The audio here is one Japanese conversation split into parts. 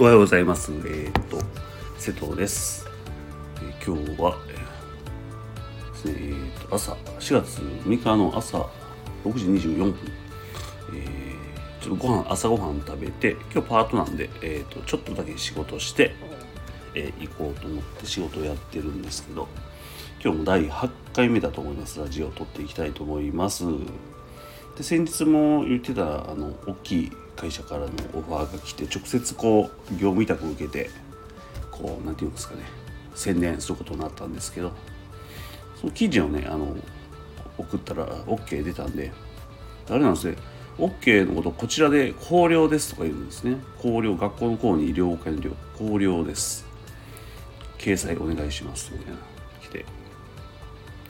おはようございます。えっ、と、瀬戸です。えー、今日は、えー、と朝、4月6日の朝6時24分、えー、ちょっとご飯、朝ごはん食べて、今日パートなんで、えー、と、ちょっとだけ仕事して、えー、行こうと思って仕事をやってるんですけど、今日も第8回目だと思います。ラジオを撮っていきたいと思います。で先日も言ってたあの大きい会社からのオファーが来て直接こう業務委託を受けてこう何て言うんですかね宣伝することになったんですけどその記事をねあの送ったら OK 出たんであれなんですね OK のことこちらで考慮ですとか言うんですね。考慮学校の校に了解の了考慮です。掲載お願いしますみたいな来て。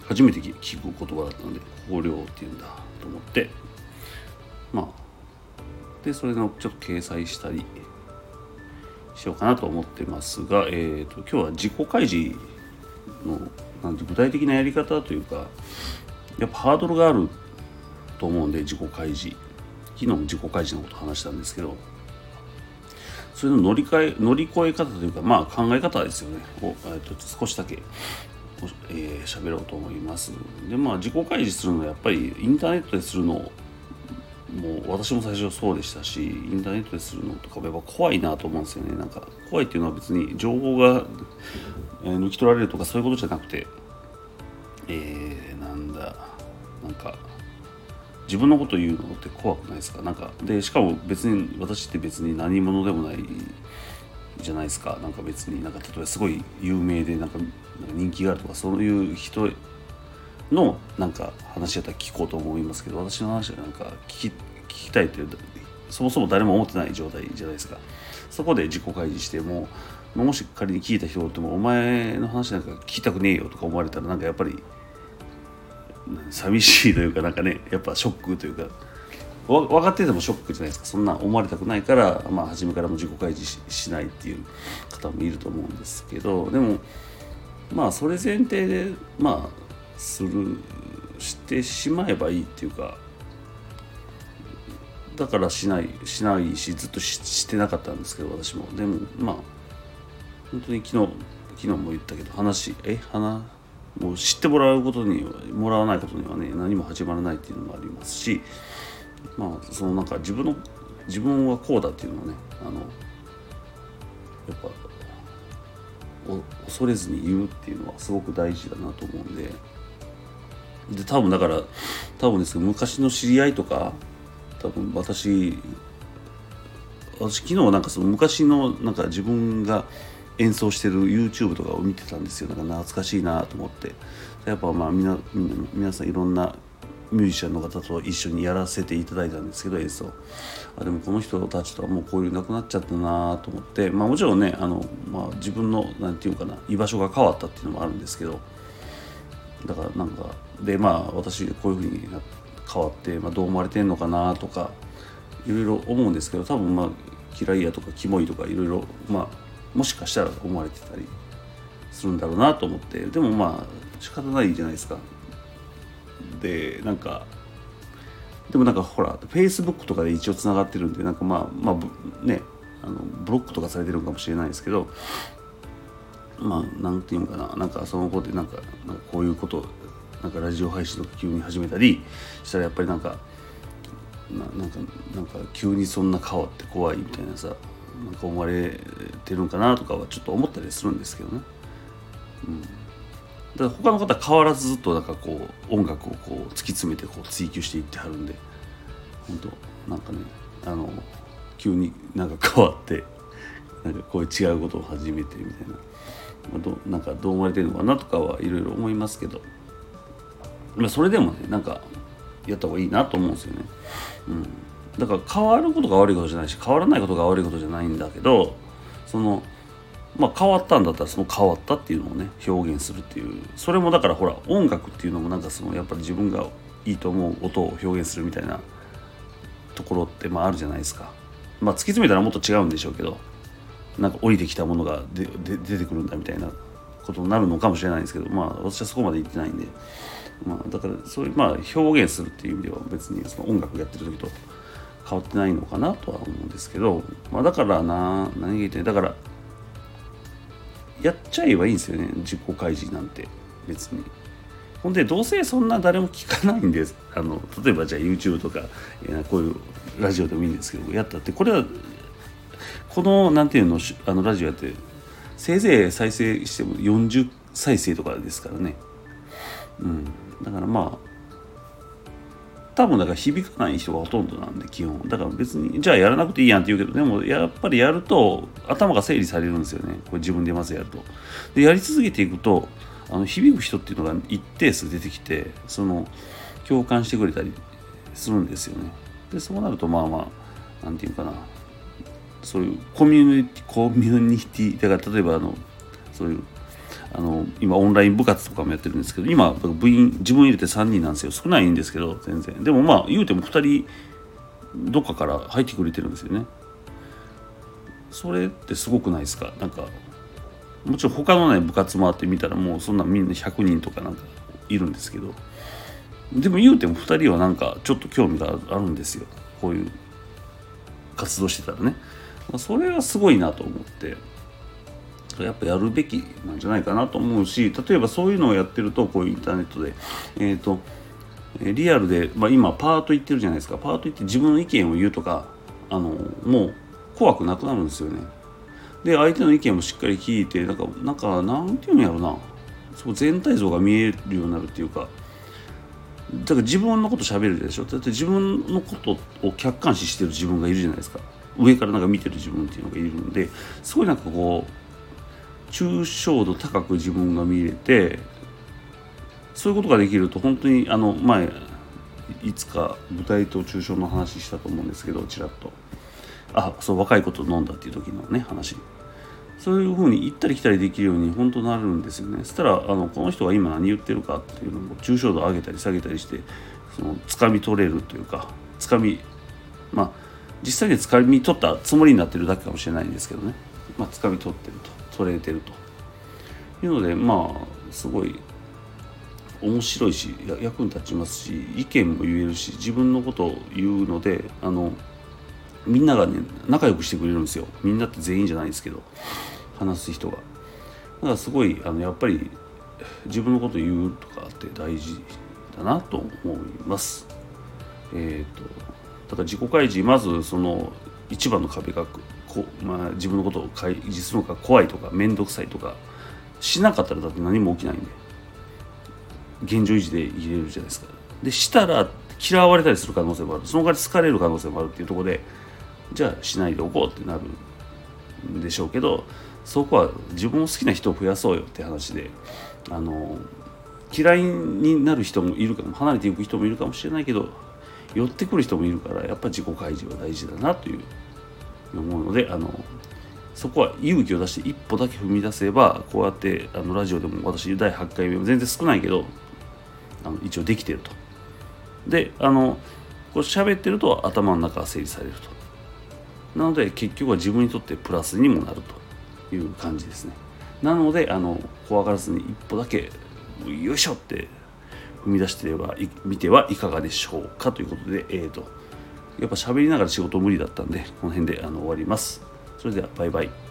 初めて聞く言葉だったんで考慮って言うんだと思って。まあでそれのちょっと掲載したりしようかなと思ってますが、えーと、今日は自己開示のなんて具体的なやり方というかやっぱハードルがあると思うんで自己開示昨日も自己開示のこと話したんですけどそれの乗り換え乗り越え方というかまあ考え方ですよねを、えーと、少しだけえー、喋ろうと思います。でまあ自己開示するのはやっぱりインターネットでするのもう私も最初そうでしたしインターネットでするのとかやっぱ怖いなと思うんですよね。なんか怖いっていうのは別に情報が、え、抜き取られるとかそういうことじゃなくてえー、なんだなんか自分のこと言うのって怖くないですか？なんかでしかも別に私って別に何者でもないじゃないですか。なんか別になんか例えばすごい有名でなんか人気があるとかそういう人のなんか話やったら聞こうと思いますけど私の話はなんか聞き聞きたいっていうそもそも誰も思ってない状態じゃないですか。そこで自己開示してももし仮に聞いた人がってもお前の話なんか聞きたくねえよとか思われたらなんかやっぱり寂しいというかなんかねやっぱショックというか分かっててもショックじゃないですか。そんな思われたくないから、まあ、初めからも自己開示しないっていう方もいると思うんですけどでもまあそれ前提でまあするしてしまえばいいっていうかだからしないしないしずっとしてなかったんですけど私も。でもまあ本当に昨日昨日も言ったけど話え話もう知ってもらうことにもらわないことにはね何も始まらないっていうのもありますしまあそのなんか自分の自分はこうだっていうのをねあのやっぱ恐れずに言うっていうのはすごく大事だなと思うんでで多分だから多分ですけど昔の知り合いとか多分私私昨日なんかその昔のなんか自分が演奏してる YouTube とかを見てたんですよ。なんか懐かしいなと思って。やっぱまあみな皆さんいろんなミュージシャンの方と一緒にやらせていただいたんですけど演奏。あでもこの人たちとはもう交流なくなっちゃったなと思って。まあもちろんねあの、まあ、自分の何て言うかな居場所が変わったっていうのもあるんですけど。だからなんかでまあ私こういうふうに変わって、まあ、どう思われてんのかなとかいろいろ思うんですけど多分まあ嫌いやとかキモいとかいろいろまあもしかしたら思われてたりするんだろうなと思ってでもまあ仕方ないじゃないですか。でなんかでもなんかほらフェイスブックとかで一応つながってるんでなんかまあまあねあのブロックとかされてるかもしれないですけどまあなんていうのかななんかその子でなんかなんかこういうことなんかラジオ配信とか急に始めたりしたらやっぱりなんかななんかなんか急にそんな変わって怖いみたいなさなんか思われてるんかなとかはちょっと思ったりするんですけどね。うん、だから他の方は変わらずずっとなんかこう音楽をこう突き詰めてこう追求していってはるんで本当なんかねあの急になんか変わってなんかこういう違うことを始めてみたいな。どなんかどう思われてるのかなとかはいろいろ思いますけど、まあ、それでもねなんかやった方がいいなと思うんですよね。うん、だから変わることが悪いことじゃないし変わらないことが悪いことじゃないんだけどそのまあ変わったんだったらその変わったっていうのをね表現するっていうそれもだからほら音楽っていうのもなんかそのやっぱり自分がいいと思う音を表現するみたいなところってまああるじゃないですか。まあ突き詰めたらもっと違うんでしょうけどなんか降りてきたものがでで出てくるんだみたいなことになるのかもしれないんですけどまあ私はそこまで言ってないんで、まあ、だからそういうまあ表現するっていう意味では別にその音楽やってる時と変わってないのかなとは思うんですけど、まあ、だからな何言いたい？だからやっちゃえばいいんですよね自己開示なんて。別に。ほんでどうせそんな誰も聞かないんです。あの例えばじゃあ YouTube とかこういうラジオでもいいんですけどやったってこれはこのなんていうのあのラジオやってせいぜい再生しても40再生とかですからね。うん。だからまあ多分だから響かない人がほとんどなんで基本。だから別にじゃあやらなくていいやんって言うけどでもやっぱりやると頭が整理されるんですよね。これ自分でまずやると。でやり続けていくとあの響く人っていうのが一定数出てきてその共感してくれたりするんですよね。でそうなるとまあまあ何て言うかな。そういうコミュニティコミュニティだから例えばあのそういうあの今オンライン部活とかもやってるんですけど今部員自分入れて3人なんですよ。少ないんですけど全然。でもまあ言うても2人どっかから入ってくれてるんですよね。それってすごくないですか？なんかもちろん他のね部活もあってみたらもうそんなみんな100人とかなんかいるんですけど。でも言うても2人はなんかちょっと興味があるんですよ。こういう活動してたらね、それはすごいなと思ってやっぱやるべきなんじゃないかなと思うし例えばそういうのをやってるとこういうインターネットでえっ、ー、とリアルで、まあ、今パート行ってるじゃないですか。パート行って自分の意見を言うとかあのもう怖くなくなるんですよね。で相手の意見もしっかり聞いてなんかなんかなんていうんやろな。そう全体像が見えるようになるっていうか。だから自分のこと喋るでしょ。だって自分のことを客観視してる自分がいるじゃないですか。上からなんか見てる自分っていうのがいるんですごいなんかこう抽象度高く自分が見れてそういうことができると本当にあの前いつか舞台と抽象の話したと思うんですけどちらっと。あそう若い子と飲んだっていう時のね話。そういうふうに行ったり来たりできるように本当なるんですよね。そしたらあのこの人が今何言ってるかっていうのも抽象度上げたり下げたりしてその掴み取れるというか掴みまあ実際に掴み取ったつもりになってるだけかもしれないんですけどね。まあ掴み取ってると。取れてると。いうのでまあすごい面白いし役に立ちますし意見も言えるし自分のことを言うのであのみんながね仲良くしてくれるんですよ。みんなって全員じゃないですけど話す人が。だからすごいあのやっぱり自分のこと言うとかって大事だなと思います。えっ、ー、とだから自己開示まずその一番の壁がこ、まあ、自分のことを開示するのが怖いとか面倒くさいとかしなかったらだって何も起きないんで。現状維持で入れるじゃないですか。でしたら嫌われたりする可能性もある。その代わり好かれる可能性もあるっていうとこでじゃあしないでおこうってなるんでしょうけどそこは自分を好きな人を増やそうよって話であの嫌いになる人もいるかも離れていく人もいるかもしれないけど寄ってくる人もいるからやっぱ自己開示は大事だなという思うのであのそこは勇気を出して一歩だけ踏み出せばこうやってあのラジオでも私第8回目も全然少ないけどあの一応できてると。であのこう喋ってると頭の中が整理されると。なので結局は自分にとってプラスにもなるという感じですねなのであの怖がらずに一歩だけよいしょって踏み出してれば見てはいかがでしょうかということでえっ、ー、とやっぱ喋りながら仕事無理だったんでこの辺であの終わります。それではバイバイ。